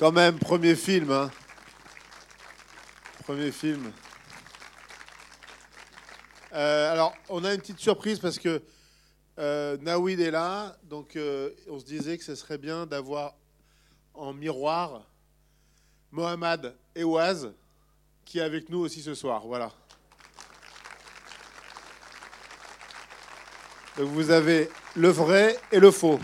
Quand même, premier film. Hein. Premier film. Euh, alors, on a une petite surprise parce que euh, Nawid est là. Donc, euh, on se disait que ce serait bien d'avoir en miroir Mohamed Ewaz qui est avec nous aussi ce soir. Voilà. Donc, vous avez le vrai et le faux.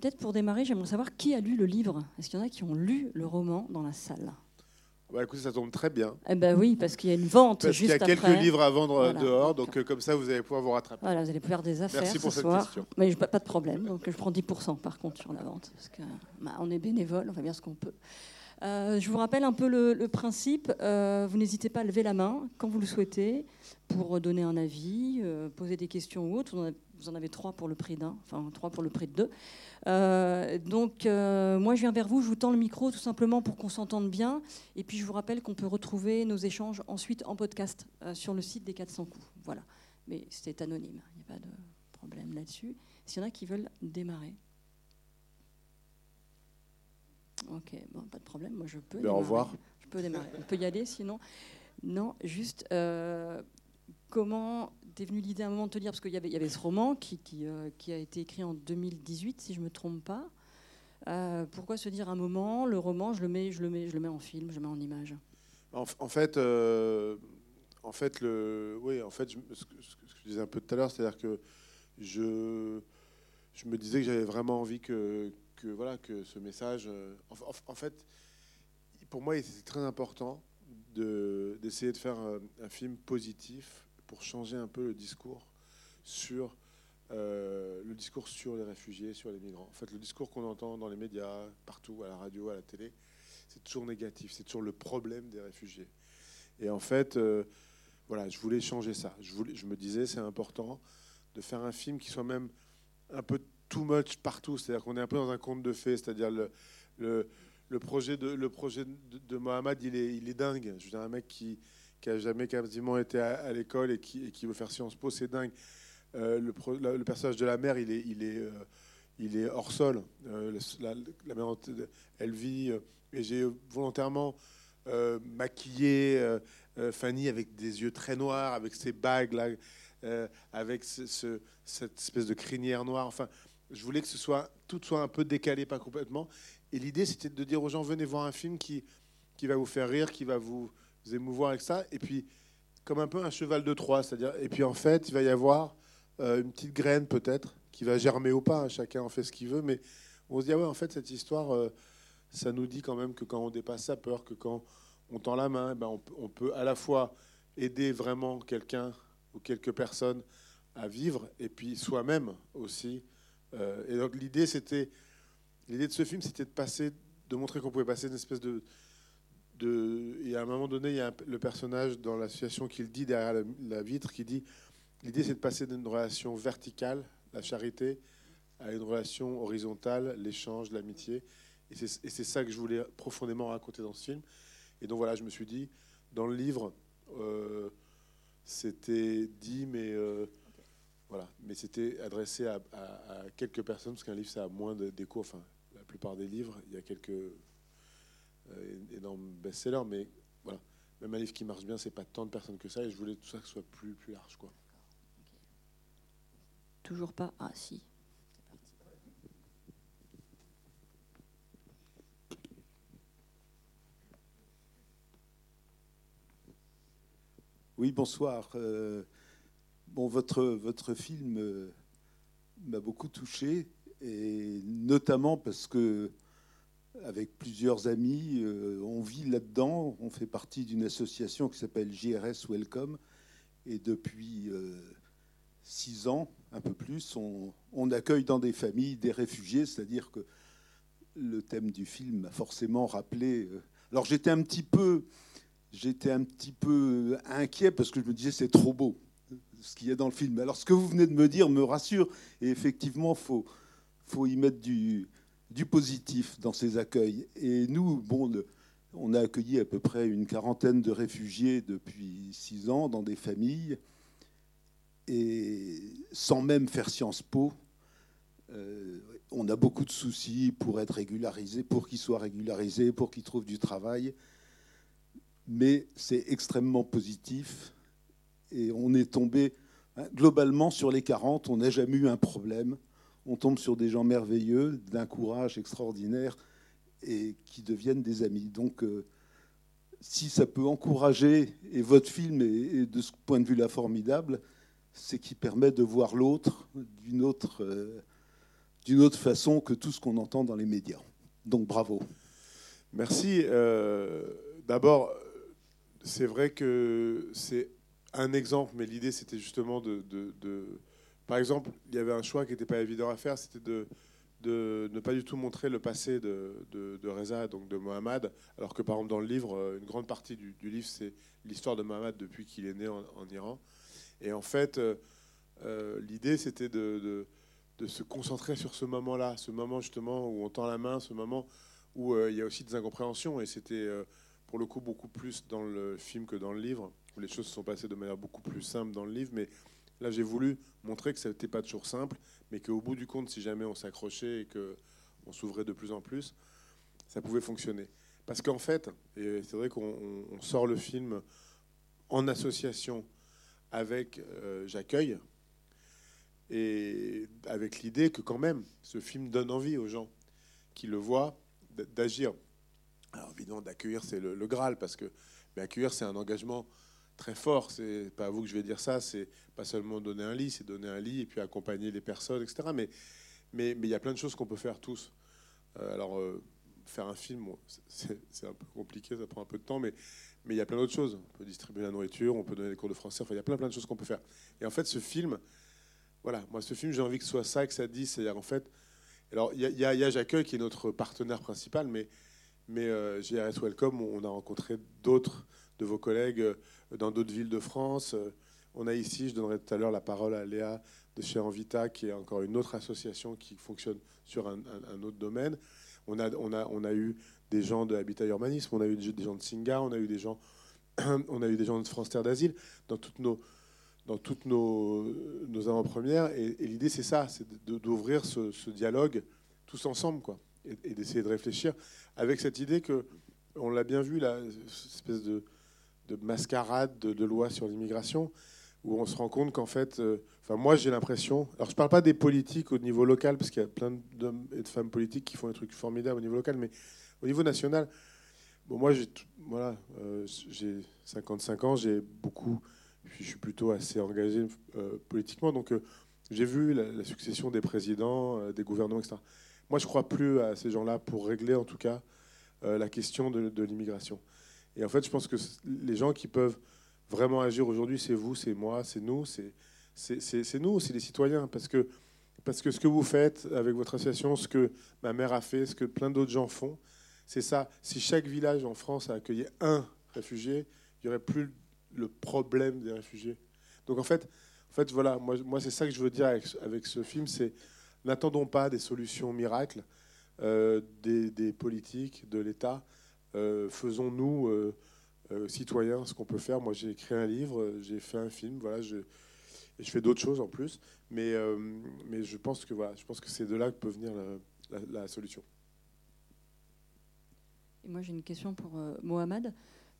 Peut-être pour démarrer, j'aimerais savoir qui a lu le livre. Est-ce qu'il y en a qui ont lu le roman dans la salle? Bah, écoutez, ça tombe très bien. Eh ben oui, parce qu'il y a une vente parce juste après. Il y a quelques livres à vendre euh, dehors, donc euh, comme ça, vous allez pouvoir vous rattraper. Voilà, vous allez pouvoir des affaires Merci pour ce cette soir. question. Mais pas, de problème. Donc je prends 10% par contre sur la vente, parce que bah, on est bénévole, on fait bien ce qu'on peut. Euh, je vous rappelle un peu le, le principe. Euh, vous n'hésitez pas à lever la main quand vous le souhaitez pour donner un avis, poser des questions ou autres. Vous en avez, vous en avez trois pour le prix d'un, enfin trois pour le prix de deux. Euh, donc, euh, moi, je viens vers vous, je vous tends le micro tout simplement pour qu'on s'entende bien. Et puis, je vous rappelle qu'on peut retrouver nos échanges ensuite en podcast euh, sur le site des 400 coups. Voilà. Mais c'est anonyme, il n'y a pas de problème là-dessus. S'il y en a qui veulent démarrer. Ok, bon, pas de problème, moi je peux. Ben, au revoir. Je peux démarrer. On peut y aller sinon. Non, juste comment t'es venue l'idée à un moment de te dire, parce qu'il y avait, ce roman qui, euh, a été écrit en 2018, si je ne me trompe pas. Euh, pourquoi se dire un moment, le roman, je le mets, je le mets, je le mets en film, je le mets en image? En, fait, euh, en fait, oui, en fait, ce, que, je disais un peu tout à l'heure, c'est-à-dire que je, me disais que j'avais vraiment envie que, voilà, que ce message. en, fait, pour moi, c'était très important de- d'essayer de faire un film positif pour changer un peu le discours sur euh, le discours sur les réfugiés, sur les migrants. En fait, le discours qu'on entend dans les médias, partout, à la radio, à la télé, c'est toujours négatif, c'est toujours le problème des réfugiés. Et en fait, euh, voilà, je voulais changer ça. Je, voulais, je me disais, c'est important de faire un film qui soit même un peu too much partout, c'est-à-dire qu'on est un peu dans un conte de fées, c'est-à-dire le, le, projet, de, le projet de Mohamed, il est, il est dingue. Je veux dire, un mec qui, qui a jamais quasiment été à, l'école et qui, veut faire Sciences Po, c'est dingue. Euh, le, personnage de la mère, il est, euh, hors sol. Euh, la, mère, elle vit, et j'ai volontairement maquillé Fanny avec des yeux très noirs, avec ses bagues là, avec ce- ce- cette espèce de crinière noire. Enfin, je voulais que ce soit tout soit un peu décalé, pas complètement. Et l'idée, c'était de dire aux gens venez voir un film qui va vous faire rire, qui va vous, vous émouvoir avec ça, et puis comme un peu un cheval de Troie, c'est-à-dire. Et puis en fait, il va y avoir euh, une petite graine peut-être qui va germer ou pas. hein, chacun en fait ce qu'il veut, mais on se dit ah ouais, en fait, cette histoire, euh, ça nous dit quand même que quand on dépasse sa peur, que quand on tend la main, eh ben, on, peut- à la fois aider vraiment quelqu'un ou quelques personnes à vivre, et puis soi-même aussi. Euh, et donc l'idée, c'était l'idée de ce film, c'était de passer, de montrer qu'on pouvait passer une espèce de de, et à un moment donné, il y a le personnage dans l'association qui le dit derrière la, vitre, qui dit l'idée c'est de passer d'une relation verticale, la charité, à une relation horizontale, l'échange, l'amitié. Et c'est ça que je voulais profondément raconter dans ce film. Et donc voilà, je me suis dit, dans le livre, euh, c'était dit, mais euh, voilà, mais c'était adressé à, à- quelques personnes, parce qu'un livre ça a moins d'écho. Enfin, la plupart des livres, il y a quelques euh, énormes best-sellers, mais voilà, même un livre qui marche bien, c'est pas tant de personnes que ça. Et je voulais tout ça que ce soit plus plus large, quoi. Toujours pas Ah si. Oui, bonsoir. Euh, bon, votre, votre film euh, m'a beaucoup touché, et notamment parce que, avec plusieurs amis, euh, on vit là-dedans. On fait partie d'une association qui s'appelle JRS Welcome, et depuis euh, six ans, un peu plus, on, accueille dans des familles des réfugiés, c'est-à-dire que le thème du film m'a forcément rappelé. euh, alors j'étais un petit peu j'étais un petit peu inquiet parce que je me disais c'est trop beau ce qu'il y a dans le film. Alors ce que vous venez de me dire me rassure et effectivement faut faut y mettre du du positif dans ces accueils. Et nous bon on a accueilli à peu près une quarantaine de réfugiés depuis six ans dans des familles. Et sans même faire Sciences Po, euh, on a beaucoup de soucis pour être régularisé, pour qu'il soit régularisé, pour qu'il trouve du travail. Mais c'est extrêmement positif. Et on est tombé, hein, globalement, sur les 40, on n'a jamais eu un problème. On tombe sur des gens merveilleux, d'un courage extraordinaire, et qui deviennent des amis. Donc, euh, si ça peut encourager, et votre film est, de ce point de vue-là formidable, c'est qu'il permet de voir l'autre d'une autre, euh, autre façon que tout ce qu'on entend dans les médias. Donc bravo. Merci. Euh, d'abord, c'est vrai que c'est un exemple, mais l'idée c'était justement de, Par exemple, il y avait un choix qui n'était pas évident à faire, c'était de, ne pas du tout montrer le passé de, Reza, donc de Mohamed, alors que par exemple dans le livre, euh, une grande partie du, livre c'est l'histoire de Mohamed depuis qu'il est né en, Iran. Et en fait, euh, l'idée c'était de se concentrer sur ce moment-là, ce moment justement où on tend la main, ce moment où euh, il y a aussi des incompréhensions. Et c'était euh, pour le coup beaucoup plus dans le film que dans le livre, où les choses se sont passées de manière beaucoup plus simple dans le livre. Mais là, j'ai voulu montrer que ça n'était pas toujours simple, mais qu'au bout du compte, si jamais on s'accrochait et qu'on s'ouvrait de plus en plus, ça pouvait fonctionner. Parce qu'en fait, et c'est vrai qu'on sort le film en association avec euh, J'accueille, et avec l'idée que quand même, ce film donne envie aux gens qui le voient d'agir. Alors évidemment, d'accueillir, c'est le, Graal, parce que mais accueillir, c'est un engagement très fort. C'est pas à vous que je vais dire ça. C'est pas seulement donner un lit, c'est donner un lit et puis accompagner les personnes, etc. Mais mais il y a plein de choses qu'on peut faire tous. Euh, alors euh, faire un film, c'est un peu compliqué, ça prend un peu de temps, mais mais il y a plein d'autres choses. On peut distribuer la nourriture, on peut donner des cours de français. Enfin, il y a plein plein de choses qu'on peut faire. Et en fait, ce film, voilà, moi, ce film, j'ai envie que ce soit ça, que ça dise. C'est-à-dire, en fait, alors, il y, a, J'accueille qui est notre partenaire principal, mais, mais euh, JRS Welcome, on a rencontré d'autres de vos collègues euh, dans d'autres villes de France. Euh, on a ici, je donnerai tout à l'heure la parole à Léa de chez Envita, qui est encore une autre association qui fonctionne sur un, autre domaine. On a, on, a, on a eu des gens de Habitat Urbanisme, on a eu des gens de Singa, on a eu des gens, on a eu des gens de France Terre d'Asile. Dans toutes nos dans toutes nos, nos avant-premières. Et, l'idée, c'est ça, c'est d'ouvrir ce, dialogue tous ensemble, quoi, et, d'essayer de réfléchir avec cette idée que, on l'a bien vu, là, cette espèce de, de mascarade de, de loi sur l'immigration, où on se rend compte qu'en fait, euh, moi j'ai l'impression, alors je parle pas des politiques au niveau local, parce qu'il y a plein d'hommes et de femmes politiques qui font des trucs formidables au niveau local, mais au niveau national, bon moi j'ai voilà, euh, j'ai 55 ans, j'ai beaucoup je suis plutôt assez engagé euh, politiquement. Donc, euh, j'ai vu la, succession des présidents, des gouvernements, etc. Moi, je ne crois plus à ces gens-là pour régler, en tout cas, la question de, l'immigration. Et en fait, je pense que les gens qui peuvent vraiment agir aujourd'hui, c'est vous, c'est moi, c'est nous, c'est nous, c'est les citoyens. Parce que, parce que ce que vous faites avec votre association, ce que ma mère a fait, ce que plein d'autres gens font, c'est ça. Si chaque village en France a accueilli un réfugié, il n'y aurait plus le problème des réfugiés. Donc en fait, en fait voilà, moi, c'est ça que je veux dire avec, ce film, c'est n'attendons pas des solutions miracles euh, des, politiques, de l'État. Euh, faisons-nous euh, citoyens ce qu'on peut faire. Moi, j'ai écrit un livre, j'ai fait un film, voilà, je, et je fais d'autres choses en plus. Mais, je pense que c'est de là que peut venir la, solution. Et moi, j'ai une question pour Mohamed.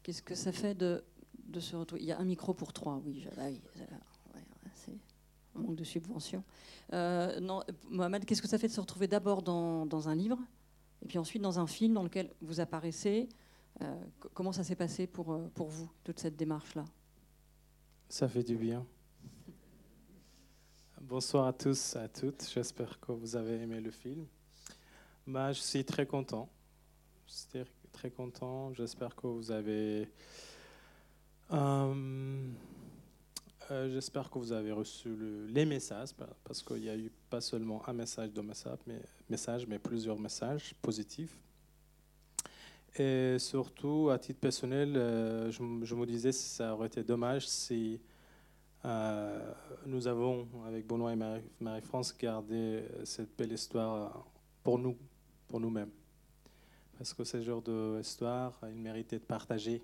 Qu'est-ce que ça fait de se retrouver? Il y a un micro pour trois, oui. Ah c'est un manque de subvention. Euh, Mohamed, qu'est-ce que ça fait de se retrouver d'abord dans, un livre et puis ensuite dans un film dans lequel vous apparaissez euh, Comment ça s'est passé pour, euh, pour vous, toute cette démarche-là? Ça fait du bien. Bonsoir à tous, à toutes. J'espère que vous avez aimé le film. Bah, je suis très content. Très content. J'espère que vous avez euh, euh, j'espère que vous avez reçu les messages, parce qu'il y a eu pas seulement un message de message mais, message, mais plusieurs messages positifs. Et surtout, à titre personnel, euh, je, me disais que ça aurait été dommage si nous avons, avec Benoît et Marie-France, gardé cette belle histoire pour nous, pour nous-mêmes. Parce que ce genre d'histoire, il méritait de partager,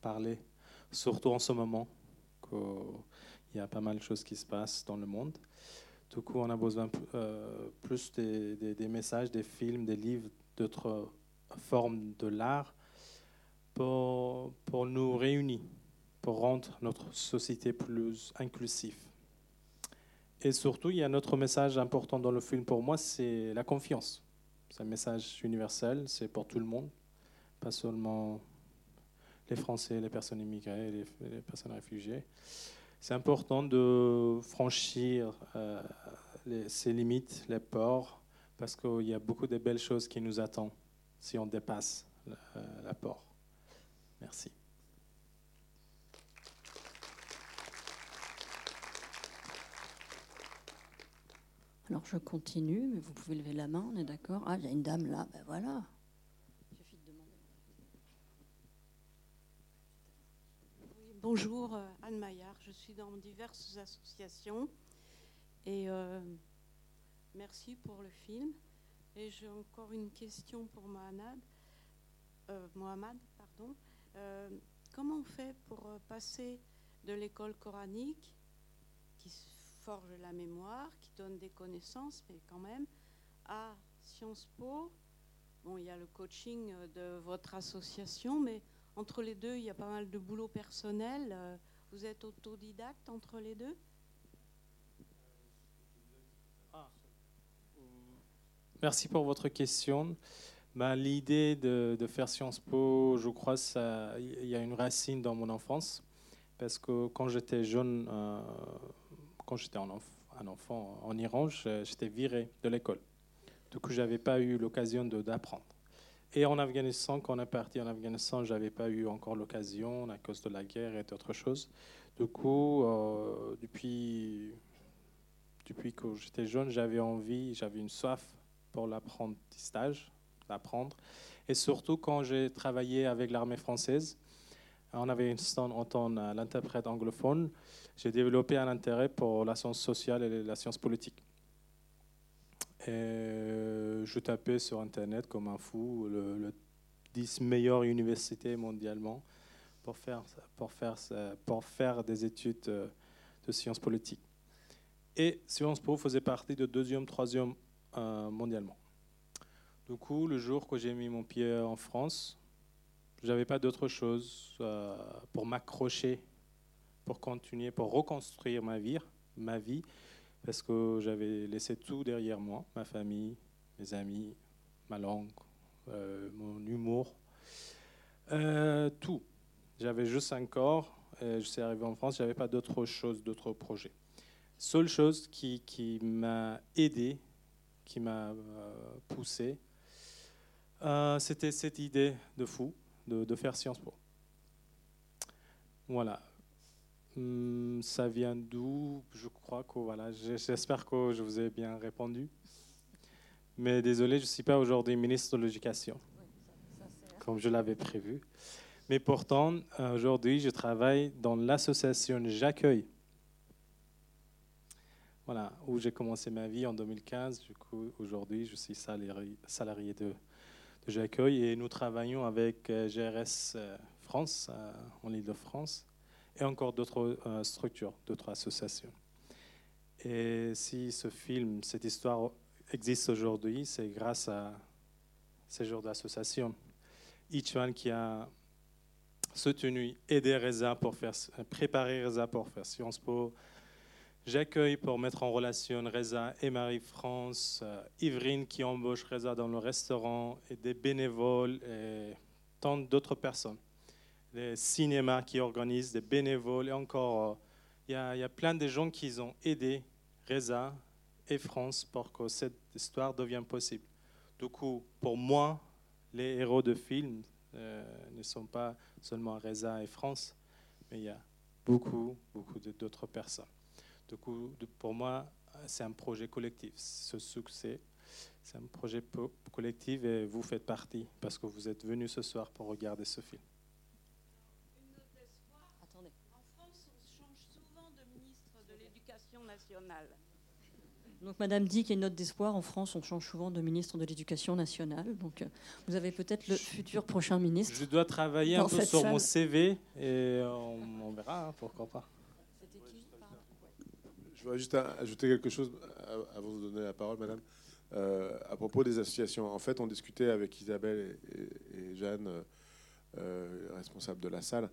parler surtout en ce moment Il y a pas mal de choses qui se passent dans le monde. Du coup, on a besoin euh, plus des, des, messages, des films, des livres, d'autres formes de l'art pour, pour nous réunir, pour rendre notre société plus inclusive. Et surtout, il y a un autre message important dans le film pour moi, c'est la confiance. C'est un message universel, c'est pour tout le monde, pas seulement les Français, les personnes immigrées, les, personnes réfugiées. C'est important de franchir euh, ces limites, les ports, parce qu'il y a beaucoup de belles choses qui nous attendent si on dépasse la, la port. Merci. Alors je continue, mais vous pouvez lever la main, on est d'accord Ah, il y a une dame là, ben voilà. Bonjour, euh, Anne Maillard. Je suis dans diverses associations et euh, merci pour le film. Et j'ai encore une question pour Mohamed. Euh, Mohamed pardon. comment on fait pour passer de l'école coranique qui forge la mémoire, qui donne des connaissances, mais quand même, à Sciences Po? Bon, il y a le coaching de votre association, mais entre les deux, il y a pas mal de boulot personnel. Euh, vous êtes autodidacte entre les deux? Ah. Merci pour votre question. Bah, L'idée de, faire Sciences Po, je crois, il y a une racine dans mon enfance. Parce que quand j'étais jeune, euh, quand j'étais un, un, enfant en Iran, j'étais viré de l'école. Du coup, je n'avais pas eu l'occasion d'apprendre. Et en Afghanistan, quand on est parti en Afghanistan, je n'avais pas eu encore l'occasion à cause de la guerre et d'autres choses. Du coup, euh, depuis, depuis que j'étais jeune, j'avais envie, j'avais une soif pour l'apprentissage, d'apprendre. Et surtout quand j'ai travaillé avec l'armée française, en Afghanistan en tant l'interprète anglophone, j'ai développé un intérêt pour la science sociale et la science politique. Et je tapais sur Internet comme un fou le, 10 meilleures universités mondialement pour faire, pour, faire, pour faire des études de sciences politiques. Et Sciences Po faisait partie de deuxième, troisième euh, mondialement. Du coup, le jour que j'ai mis mon pied en France, je n'avais pas d'autre chose euh, pour m'accrocher, pour continuer, pour reconstruire ma vie, ma vie parce que j'avais laissé tout derrière moi, ma famille, mes amis, ma langue, euh, mon humour, euh, tout. J'avais juste un corps, je suis arrivé en France, je n'avais pas d'autre chose, d'autres projets. Seule chose qui, qui m'a aidé, qui m'a euh, poussé, c'était cette idée de fou de, faire Sciences Po. Voilà, ça vient d'où? Je crois que voilà, j'espère que je vous ai bien répondu. Mais désolé, je ne suis pas aujourd'hui ministre de l'Éducation, comme je l'avais prévu. Mais pourtant, aujourd'hui, je travaille dans l'association J'accueille. Voilà, où j'ai commencé ma vie en 2015. Du coup, aujourd'hui, je suis salarié, de, de J'accueille et nous travaillons avec euh, GRS euh, France, euh, en Ile-de-France et encore d'autres euh, structures, d'autres associations. Et si ce film, cette histoire existe aujourd'hui, c'est grâce à ces genres d'associations. Ichuan qui a soutenu, aidé Reza pour faire, préparer Reza pour faire Sciences Po. J'accueille pour mettre en relation Reza et Marie-France, euh, qui embauche Reza dans le restaurant, et des bénévoles et tant d'autres personnes des cinémas qui organisent, des bénévoles, et encore, euh, il y, a plein de gens qui ont aidé Reza et France pour que cette histoire devienne possible. Du coup, pour moi, les héros de film euh, ne sont pas seulement Reza et France, mais il y a beaucoup, beaucoup d'autres personnes. Du coup, pour moi, c'est un projet collectif. Ce succès, c'est un projet collectif et vous faites partie parce que vous êtes venus ce soir pour regarder ce film. Nationale. Donc Madame dit qu'il y a une note d'espoir. En France, on change souvent de ministre de l'Éducation nationale. Donc euh, vous avez peut-être le futur prochain ministre. Je dois travailler un peu sur mon CV et on, verra, hein, pourquoi pas. C'était qui voudrais juste ajouter quelque chose avant de donner la parole, madame. Euh, à propos des associations, en fait, on discutait avec Isabelle et, Jeanne, euh, responsables de la salle,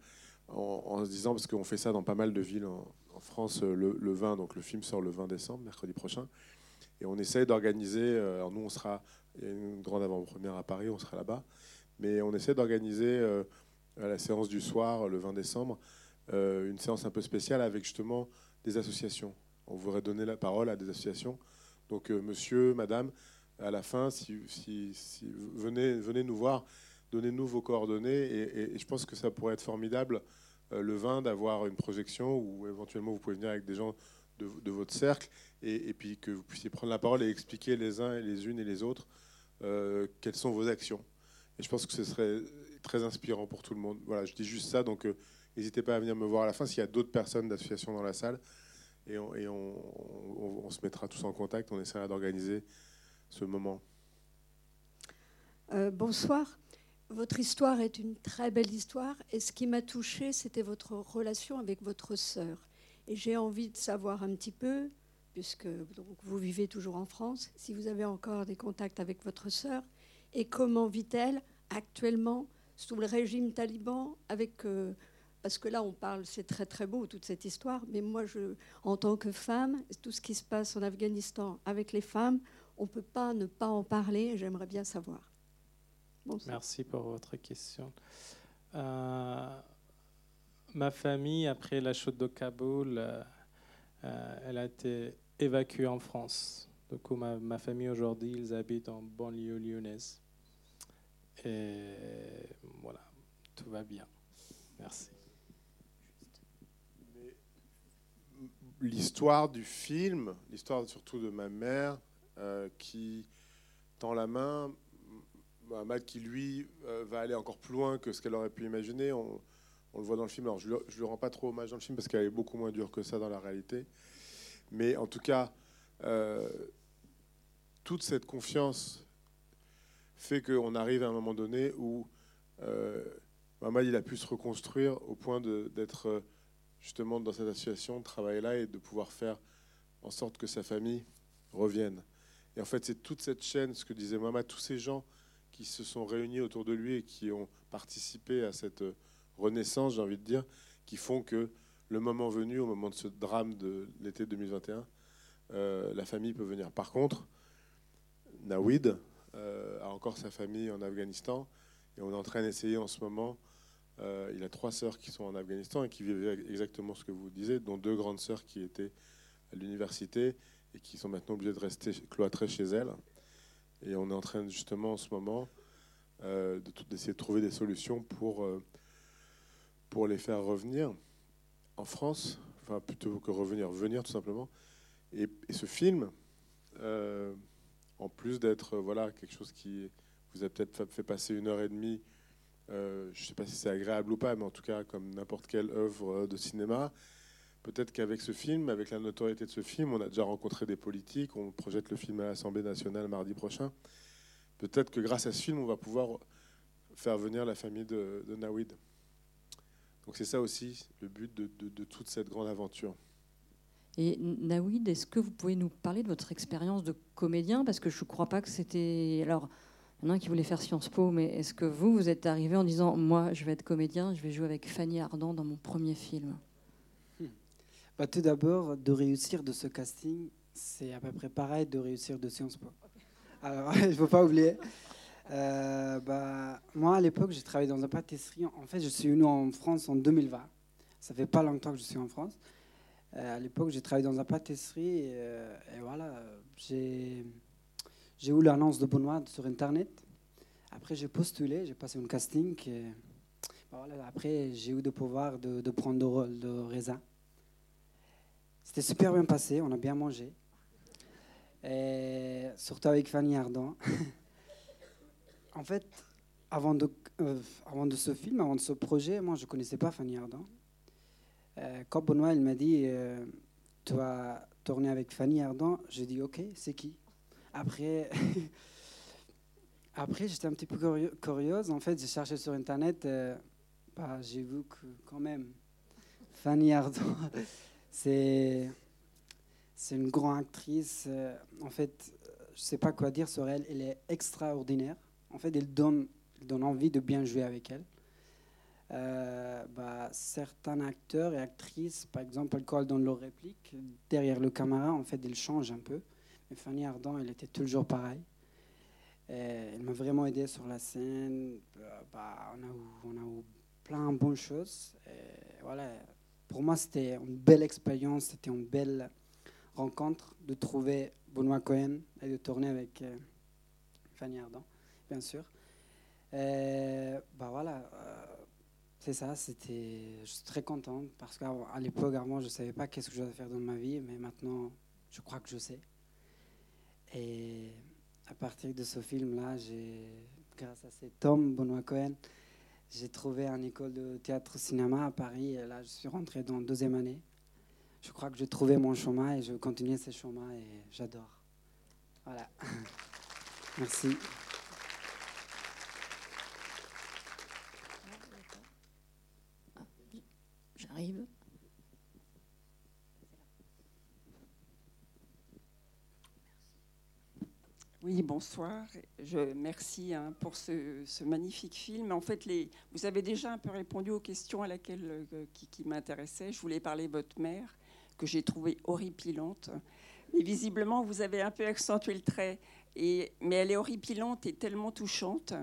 en, se disant, parce qu'on fait ça dans pas mal de villes en, France, le, 20, donc le film sort le 20 décembre, mercredi prochain, et on essaie d'organiser, alors nous on sera, il y a une grande avant-première à Paris, on sera là-bas, mais on essaie d'organiser à la séance du soir, le 20 décembre, une séance un peu spéciale avec justement des associations. On voudrait donner la parole à des associations. Donc, euh, monsieur, madame, à la fin, si, venez, venez nous voir, donnez-nous vos coordonnées. Et, je pense que ça pourrait être formidable euh, le 20 d'avoir une projection où éventuellement vous pouvez venir avec des gens de, votre cercle et, puis que vous puissiez prendre la parole et expliquer les uns et les unes et les autres euh, quelles sont vos actions. Et je pense que ce serait très inspirant pour tout le monde. Voilà, je dis juste ça, donc n'hésitez pas à venir me voir à la fin s'il y a d'autres personnes d'associations dans la salle et, on, se mettra tous en contact, on essaiera d'organiser ce moment. Euh, bonsoir. Votre histoire est une très belle histoire et ce qui m'a touchée, c'était votre relation avec votre sœur. Et j'ai envie de savoir un petit peu, puisque donc, vous vivez toujours en France, si vous avez encore des contacts avec votre sœur et comment vit-elle actuellement sous le régime taliban avec euh, parce que là, on parle, c'est très très beau toute cette histoire, mais moi, je, en tant que femme, tout ce qui se passe en Afghanistan avec les femmes, on peut pas ne pas en parler. J'aimerais bien savoir. Merci pour votre question. Euh, ma famille, après la chute de Kaboul, euh, euh, elle a été évacuée en France. Du coup, ma, ma famille aujourd'hui, ils habitent en banlieue lyonnaise. Et voilà, tout va bien. Merci. l'histoire du film, l'histoire surtout de ma mère euh, qui tend la main, Mal qui lui euh, va aller encore plus loin que ce qu'elle aurait pu imaginer. On, le voit dans le film. Alors je ne lui rends pas trop hommage dans le film parce qu'elle est beaucoup moins dure que ça dans la réalité. Mais en tout cas, euh, toute cette confiance fait qu'on arrive à un moment donné où Mamal il a pu se reconstruire au point d'être justement dans cette association, de travailler là et de pouvoir faire en sorte que sa famille revienne. Et en fait, c'est toute cette chaîne, ce que disait Mama, tous ces gens qui se sont réunis autour de lui et qui ont participé à cette renaissance, j'ai envie de dire, qui font que le moment venu, au moment de ce drame de l'été 2021, euh, la famille peut venir. Par contre, Nawid euh, a encore sa famille en Afghanistan et on est en train d'essayer en ce moment euh, il a trois sœurs qui sont en Afghanistan et qui vivent exactement ce que vous disiez, dont deux grandes sœurs qui étaient à l'université et qui sont maintenant obligées de rester cloîtrées chez elles. Et on est en train justement en ce moment euh, d'essayer de, trouver des solutions pour, euh, pour les faire revenir en France, enfin plutôt que revenir, venir tout simplement. Et, ce film, en plus d'être voilà quelque chose qui vous a peut-être fait passer une heure et demie euh, je ne sais pas si c'est agréable ou pas, mais en tout cas, comme n'importe quelle œuvre de cinéma, peut-être qu'avec ce film, avec la notoriété de ce film, on a déjà rencontré des politiques, on projette le film à l'Assemblée nationale mardi prochain. Peut-être que grâce à ce film, on va pouvoir faire venir la famille de, Nawid. Donc c'est ça aussi le but de, de, toute cette grande aventure. Et Nawid, est-ce que vous pouvez nous parler de votre expérience de comédien? Parce que je ne crois pas que c'était... Alors, il y en a un qui voulait faire Sciences Po, mais est-ce que vous, vous êtes arrivé en disant Moi, je vais être comédien, je vais jouer avec Fanny Ardant dans mon premier film? Bah, Tout d'abord, de réussir de ce casting, c'est à peu près pareil de réussir de Sciences Po. Alors, il ne faut pas oublier. Euh, bah, moi, à l'époque, j'ai travaillé dans une pâtisserie. En fait, je suis venu en France en 2020. Ça fait pas longtemps que je suis en France. Euh, à l'époque, j'ai travaillé dans une pâtisserie et, euh, voilà, j'ai eu l'annonce de Benoît sur Internet. Après, j'ai postulé, j'ai passé un casting. Et, voilà, après, j'ai eu le pouvoir de, de, prendre le rôle de raisin. C'était super bien passé, on a bien mangé. Surtout avec Fanny Ardant. en fait, avant de, euh, avant de ce film, avant de ce projet, moi, je ne connaissais pas Fanny Ardant. Euh, quand Benoît il m'a dit euh, Tu vas tourner avec Fanny Ardant, j'ai dit Ok, c'est qui? Après, après j'étais un petit peu curieuse. En fait, j'ai cherché sur Internet. Bah, j'ai vu que quand même, Fanny Ardant, c'est, une grande actrice. Euh, en fait, je sais pas quoi dire sur elle. Elle est extraordinaire. En fait, elle donne, donne envie de bien jouer avec elle. Euh, bah, certains acteurs et actrices, par exemple, elles collent dans leur réplique. Derrière le caméra, en fait, ils changent un peu. Mais Fanny Ardant, elle était toujours pareille. elle m'a vraiment aidé sur la scène. Bah, on, a eu, on, a eu, plein de bonnes choses. voilà. Pour moi, c'était une belle expérience, c'était une belle rencontre de trouver Benoît Cohen et de tourner avec euh, Fanny Ardant, bien sûr. bah voilà, euh, c'est ça, c'était, je suis très contente parce qu'à l'époque, avant, je ne savais pas qu'est-ce que je devais faire dans ma vie, mais maintenant, je crois que je sais. Et à partir de ce film-là, j'ai, grâce à cet homme, Benoît Cohen, j'ai trouvé une école de théâtre-cinéma à Paris. Et là, je suis rentré dans la deuxième année je crois que j'ai trouvé mon chemin et je continue ce chemin et j'adore. Voilà. Merci. J'arrive. Oui, bonsoir. Je, merci hein, pour ce, magnifique film. En fait, vous avez déjà un peu répondu aux questions à laquelle, euh, qui, qui m'intéressaient. Je voulais parler de votre mère que j'ai trouvée horripilante. Mais visiblement, vous avez un peu accentué le trait. Et, mais elle est horripilante et tellement touchante,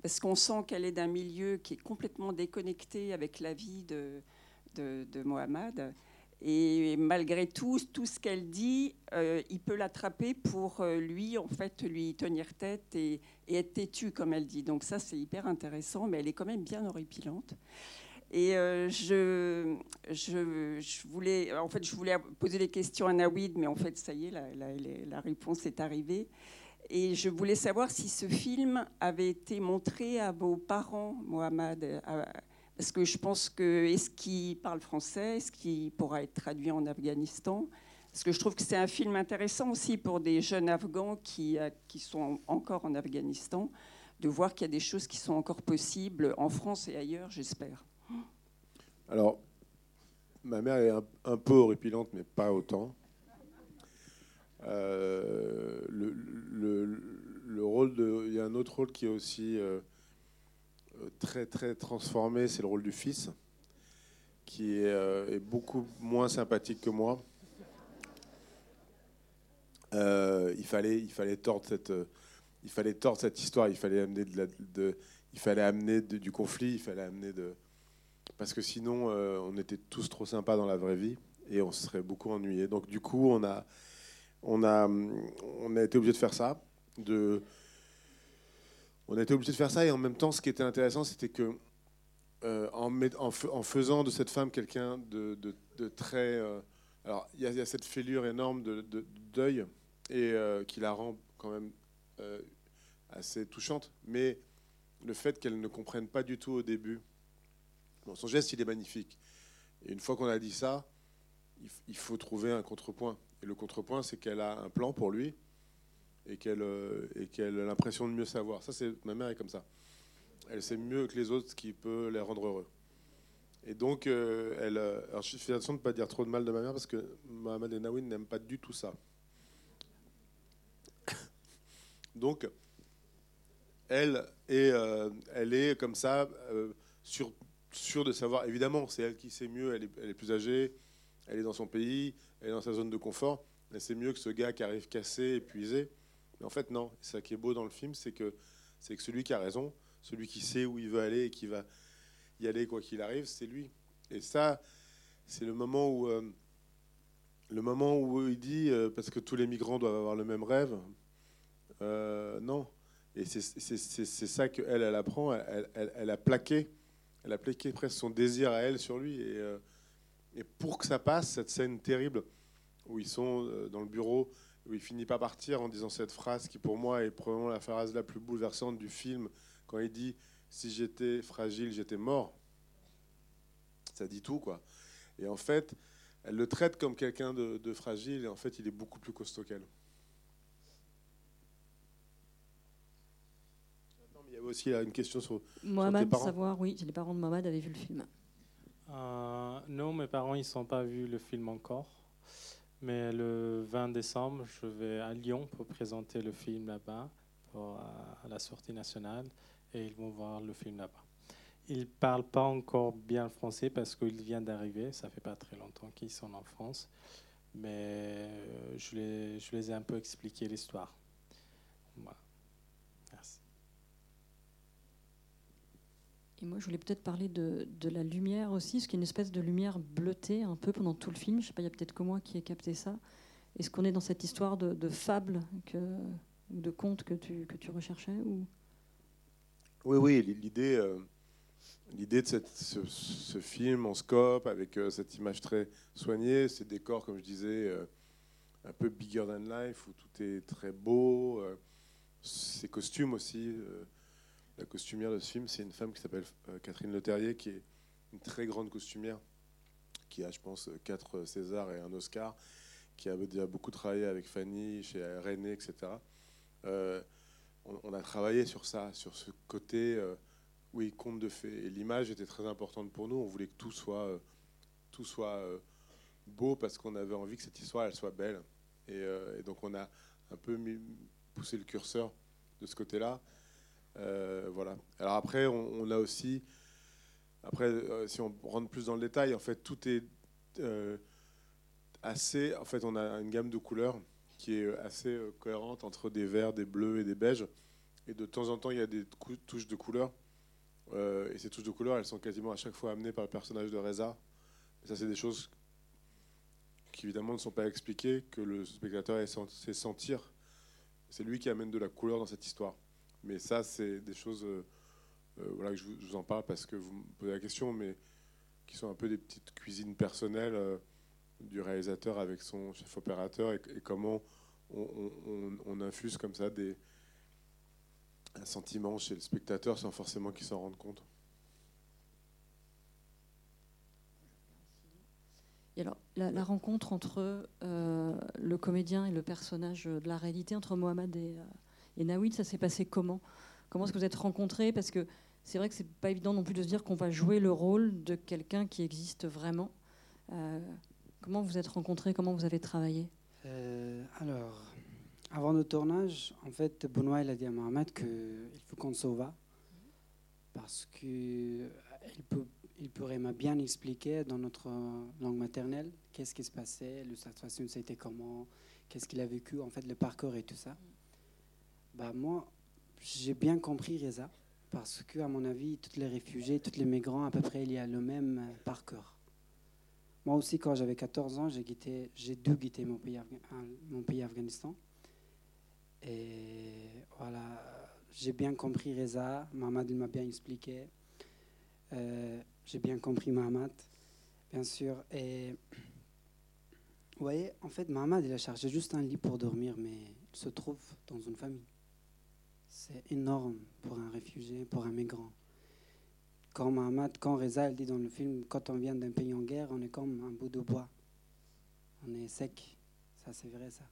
parce qu'on sent qu'elle est d'un milieu qui est complètement déconnecté avec la vie de, de, Mohamed. Et malgré tout, tout ce qu'elle dit, euh, il peut l'attraper pour euh, lui, en fait, lui tenir tête et, être têtu, comme elle dit. Donc ça, c'est hyper intéressant, mais elle est quand même bien horripilante. Et euh, je, je, voulais, en fait, je voulais poser des questions à Nawid, mais en fait, ça y est, la, réponse est arrivée. Et je voulais savoir si ce film avait été montré à vos parents, Mohamed, parce que je pense que est-ce qu'il parle français, est-ce qu'il pourra être traduit en Afghanistan? Parce que je trouve que c'est un film intéressant aussi pour des jeunes Afghans qui, euh, qui sont encore en Afghanistan, de voir qu'il y a des choses qui sont encore possibles en France et ailleurs, j'espère. Alors, ma mère est un, peu horripilante, mais pas autant. Euh, le, rôle de, il y a un autre rôle qui est aussi euh, très très transformé, c'est le rôle du fils, qui est, euh, beaucoup moins sympathique que moi. il fallait il fallait tordre cette il fallait tordre cette histoire, il fallait amener de, il fallait amener du conflit, il fallait amener de parce que sinon, euh, on était tous trop sympas dans la vraie vie et on se serait beaucoup ennuyés. Donc du coup, on a, on a, on a été obligé de faire ça. De, on a été obligé de faire ça et en même temps, ce qui était intéressant, c'était que euh, en, faisant de cette femme quelqu'un de, très, euh, alors il y, a cette fêlure énorme de, deuil et qui la rend quand même assez touchante, mais le fait qu'elle ne comprenne pas du tout au début son geste, il est magnifique. Et une fois qu'on a dit ça, il faut trouver un contrepoint. Et le contrepoint, c'est qu'elle a un plan pour lui et qu'elle euh, a l'impression de mieux savoir. Ça, c'est ma mère est comme ça. Elle sait mieux que les autres ce qui peut les rendre heureux. Et donc, euh, elle. Euh, alors, je fais attention de ne pas dire trop de mal de ma mère parce que Mohamed et Nawin n'aiment pas du tout ça. donc, elle est, elle est comme ça sur sûr de savoir, évidemment, c'est elle qui sait mieux, elle est, plus âgée, elle est dans son pays, elle est dans sa zone de confort, elle sait mieux que ce gars qui arrive cassé, épuisé. Mais en fait, non. Ça qui est beau dans le film, c'est que, c'est que celui qui a raison, celui qui sait où il veut aller et qui va y aller quoi qu'il arrive, c'est lui. Et ça, c'est le moment où, euh, le moment où il dit, euh, parce que tous les migrants doivent avoir le même rêve, euh, non. Et c'est ça qu'elle, elle apprend. Elle, elle, elle, a plaqué elle a plaqué presque son désir à elle sur lui. Et, et, pour que ça passe, cette scène terrible où ils sont dans le bureau, où il finit pas partir en disant cette phrase qui pour moi est probablement la phrase la plus bouleversante du film, quand il dit si j'étais fragile, j'étais mort. Ça dit tout, quoi. Et en fait, elle le traite comme quelqu'un de, de fragile, et en fait, il est beaucoup plus costaud qu'elle. aussi une question sur, Mohamed, savoir, oui, les parents de Mohamed avaient vu le film. Euh, non, mes parents, ils n'ont pas vu le film encore. Mais le 20 décembre, je vais à Lyon pour présenter le film là-bas, pour, à la sortie nationale, et ils vont voir le film là-bas. Il ne parle pas encore bien français parce qu'il vient d'arriver, ça fait pas très longtemps qu'ils sont en France, mais euh, je les, je les ai un peu expliqué l'histoire. Voilà. Merci. Et moi, je voulais peut-être parler de, la lumière aussi, qu'il y a une espèce de lumière bleutée un peu pendant tout le film. Je sais pas, il y a peut-être que moi qui ai capté ça. Est-ce qu'on est dans cette histoire de, fable ou de conte que tu, recherchais ou... Oui, oui, l'idée, euh, l'idée de ce, ce film en scope, avec euh, cette image très soignée, ces décors, comme je disais, euh, un peu bigger than life, où tout est très beau, ces costumes aussi. Euh, la costumière de ce film, c'est une femme qui s'appelle euh, Catherine Leterrier, qui est une très grande costumière, qui a, je pense, quatre Césars et un Oscar, qui a déjà beaucoup travaillé avec Fanny, chez René, etc. Euh, on, a travaillé sur ça, sur ce côté, euh, oui, conte de fées. Et l'image était très importante pour nous. On voulait que tout soit, euh, euh, beau parce qu'on avait envie que cette histoire elle soit belle. Et, euh, et donc on a un peu mis- poussé le curseur de ce côté-là. Euh, voilà. Alors après, on, a aussi, après, euh, si on rentre plus dans le détail, en fait, tout est euh, assez. En fait, on a une gamme de couleurs qui est assez cohérente entre des verts, des bleus et des beiges. Et de temps en temps, il y a des touches de couleurs. Et ces touches de couleurs, elles sont quasiment à chaque fois amenées par le personnage de Reza. Ça, c'est des choses qui évidemment ne sont pas expliquées, que le spectateur est censé sentir. C'est lui qui amène de la couleur dans cette histoire. Mais ça, c'est des choses euh, euh, voilà, que je vous, en parle parce que vous me posez la question, mais qui sont un peu des petites cuisines personnelles euh, du réalisateur avec son chef opérateur et, comment on, infuse comme ça des, un sentiment chez le spectateur sans forcément qu'il s'en rende compte. Et alors, la, rencontre entre le comédien et le personnage de la réalité, entre Mohamed et, et Nawid, ça s'est passé comment? Comment est-ce que vous êtes rencontrés? Parce que c'est vrai que c'est pas évident non plus de se dire qu'on va jouer le rôle de quelqu'un qui existe vraiment. Euh, comment vous êtes rencontrés? Comment vous avez travaillé? Euh, alors, avant le tournage, en fait, Benoît il a dit à Mohamed qu'il faut qu'on va parce qu'il il pourrait m'a bien expliquer dans notre euh, langue maternelle qu'est-ce qui se passait, la situation c'était comment, qu'est-ce qu'il a vécu, en fait, le parcours et tout ça. Bah, moi, j'ai bien compris Reza parce que, à mon avis, tous les réfugiés, tous les migrants, à peu près, il y a le même euh, parcours. Moi aussi, quand j'avais 14 ans, j'ai quitté- j'ai dû quitter mon pays, mon pays Afghanistan. Et voilà, j'ai bien compris Reza, Mohamed m'a bien expliqué. Euh, j'ai bien compris Mohamed, bien sûr. Et vous voyez, en fait, Mohamed, il a cherché juste un lit pour dormir, mais il se trouve dans une famille. C'est énorme pour un réfugié, pour un migrant. Quand Mohamed, quand Reza, il dit dans le film, quand on vient d'un pays en guerre, on est comme un bout de bois. On est sec. Ça, c'est vrai, ça.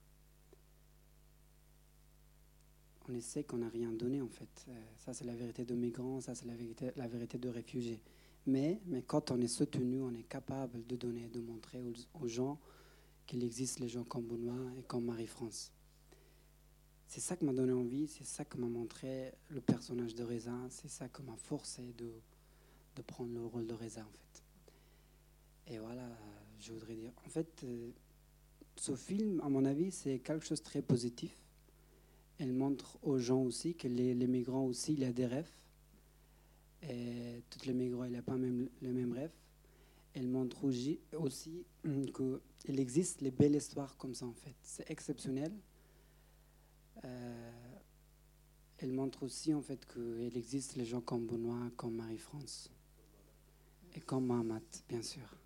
On est sec, on n'a rien donné, en fait. Euh, ça, c'est la vérité de migrants, ça, c'est la vérité, de réfugiés. Mais, quand on est soutenu, on est capable de donner, de montrer aux, aux gens qu'il existe les gens comme Benoît et comme Marie-France. C'est ça qui m'a donné envie, c'est ça qui m'a montré le personnage de Reza, c'est ça qui m'a forcé de, de prendre le rôle de Reza, en fait. Et voilà, je voudrais dire. En fait, euh, ce film, à mon avis, c'est quelque chose de très positif. Elle montre aux gens aussi que les, les migrants aussi, il a des rêves. Et tous les migrants, il n'y a pas même, les mêmes rêves. Elle montre aussi qu'il existe les belles histoires comme ça, en fait. C'est exceptionnel. Euh, elle montre aussi, en fait, qu'il existe les gens comme Benoît, comme Marie-France. Et comme Mahamat, bien sûr.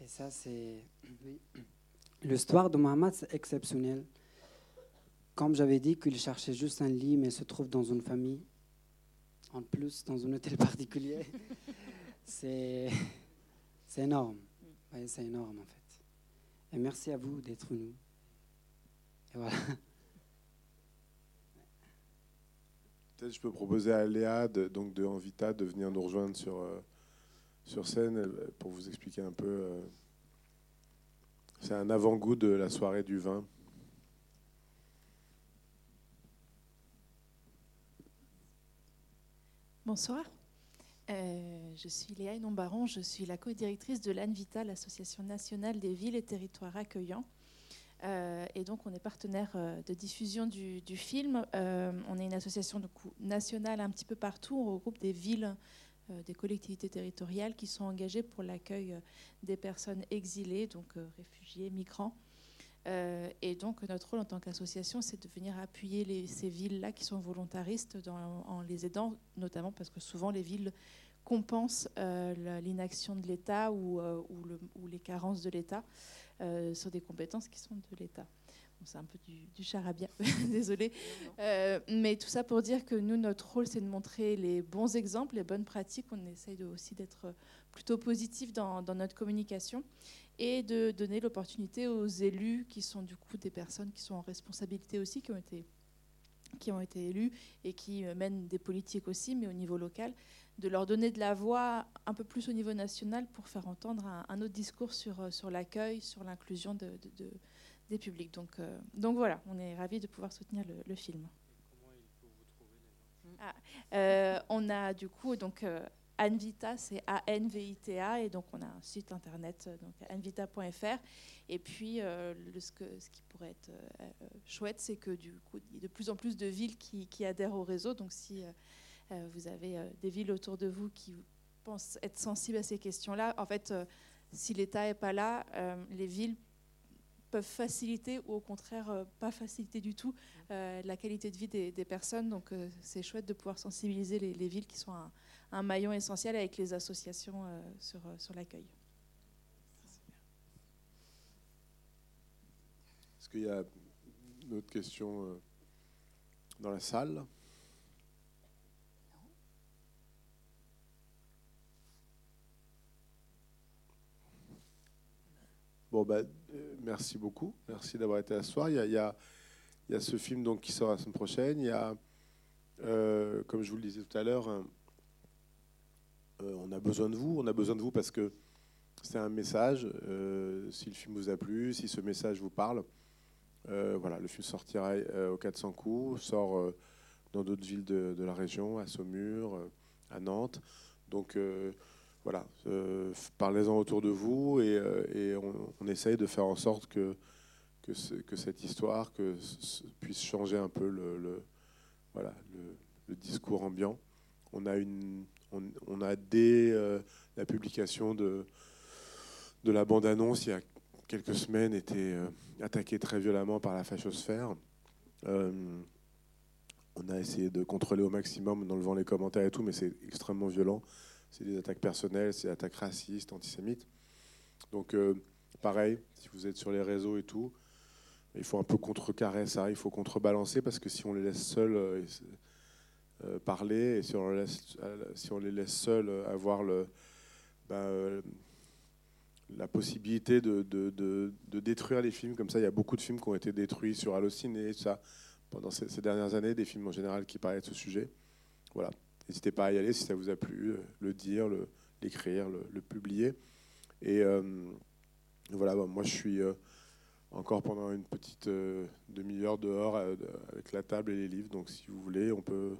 Et ça, c'est. Oui. L'histoire de Mahamat, c'est exceptionnel. Comme j'avais dit qu'il cherchait juste un lit, mais se trouve dans une famille, en plus, dans un hôtel particulier. c'est. Énorme. C'est énorme, en fait. Et merci à vous d'être nous. Et voilà. Peut-être je peux proposer à Léa, de, donc de de venir nous rejoindre sur, euh, sur scène pour vous expliquer un peu euh, c'est un avant-goût de la soirée du vin. Bonsoir. Euh, je suis Léa Baron, je suis la co-directrice de l'ANVITA, l'Association nationale des villes et territoires accueillants. Euh, et donc, on est partenaire euh, de diffusion du, film. on est une association nationale un petit peu partout. On regroupe des villes, des collectivités territoriales qui sont engagées pour l'accueil des personnes exilées, donc réfugiés, migrants. et donc, notre rôle en tant qu'association, c'est de venir appuyer ces villes-là qui sont volontaristes en les aidant, notamment parce que souvent les villes compensent l'inaction de l'État ou, les carences de l'État. Euh, sur des compétences qui sont de l'État. c'est un peu du, charabia, désolé. Euh, mais tout ça pour dire que nous, notre rôle, c'est de montrer les bons exemples, les bonnes pratiques. On essaye aussi d'être plutôt positif dans, notre communication et de donner l'opportunité aux élus, qui sont du coup des personnes qui sont en responsabilité aussi, qui ont été qui ont été élus et qui euh, mènent des politiques aussi, mais au niveau local, de leur donner de la voix un peu plus au niveau national pour faire entendre un, autre discours sur, euh, sur l'accueil, sur l'inclusion de, des publics. Donc, euh, donc voilà, on est ravis de pouvoir soutenir le, film. Ah, euh, on a du coup donc Anvita, c'est A-N-V-I-T-A, et donc on a un site internet, donc anvita.fr. Et puis, le, ce, qui pourrait être chouette, c'est que du coup, il y a de plus en plus de villes qui, adhèrent au réseau. Donc, si euh, vous avez euh, des villes autour de vous qui pensent être sensibles à ces questions-là. En fait, euh, si l'État n'est pas là, les villes peuvent faciliter ou au contraire pas faciliter du tout la qualité de vie des, personnes. Donc c'est chouette de pouvoir sensibiliser les, villes qui sont un, maillon essentiel avec les associations sur, sur l'accueil. Est-ce qu'il y a une autre question dans la salle? Bon, euh, merci beaucoup. Merci d'avoir été à ce soir. Il y a, il ce film donc, qui sort la semaine prochaine. Il y a, euh, comme je vous le disais tout à l'heure, euh, on a besoin de vous. On a besoin de vous parce que c'est un message. si le film vous a plu, si ce message vous parle, voilà, le film sortira au 400 coups, sort dans d'autres villes de, la région, à Saumur, à Nantes. Donc voilà, euh, parlez-en autour de vous et, euh, on, essaye de faire en sorte que, que, cette histoire puisse changer un peu le, voilà, le, discours ambiant. On a, une, on, a dès euh, la publication de, la bande-annonce il y a quelques semaines été attaqué très violemment par la fachosphère. on a essayé de contrôler au maximum en enlevant les commentaires et tout, mais c'est extrêmement violent c'est des attaques personnelles, c'est des attaques racistes, antisémites. Donc, euh, pareil, si vous êtes sur les réseaux et tout, il faut un peu contrecarrer ça, il faut contrebalancer parce que si on les laisse seuls euh, euh, parler et si on, les laisse, si on les laisse seuls avoir le, bah, la possibilité de, détruire les films, comme ça, il y a beaucoup de films qui ont été détruits sur Allociné, ça, pendant ces, dernières années, des films en général qui parlaient de ce sujet. Voilà. N'hésitez pas à y aller si ça vous a plu, euh, le dire, l'écrire, le, publier. Et euh, voilà, moi je suis euh, encore pendant une petite demi-heure dehors avec la table et les livres. Donc si vous voulez, on peut.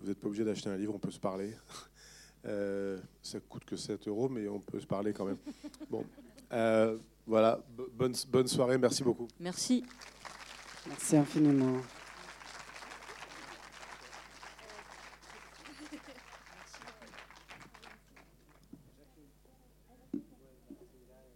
Vous n'êtes pas obligé d'acheter un livre, on peut se parler. ça coûte que 7 euros, mais on peut se parler quand même. Bon, voilà, bonne, bonne soirée, merci beaucoup. Merci. Merci infiniment.